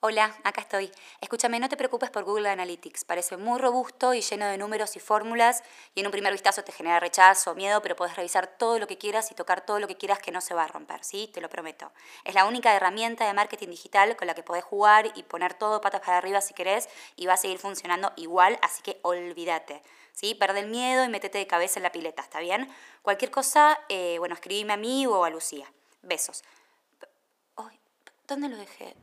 Hola, acá estoy. Escúchame, no te preocupes por Google Analytics. Parece muy robusto y lleno de números y fórmulas y en un primer vistazo te genera rechazo o miedo, pero puedes revisar todo lo que quieras y tocar todo lo que quieras que no se va a romper, ¿sí? Te lo prometo. Es la única herramienta de marketing digital con la que podés jugar y poner todo patas para arriba si querés y va a seguir funcionando igual, así que olvídate. ¿Sí? Perde el miedo y métete de cabeza en la pileta, ¿está bien? Cualquier cosa, eh, bueno, escribime a mí o a Lucía. Besos. ¿Dónde lo dejé?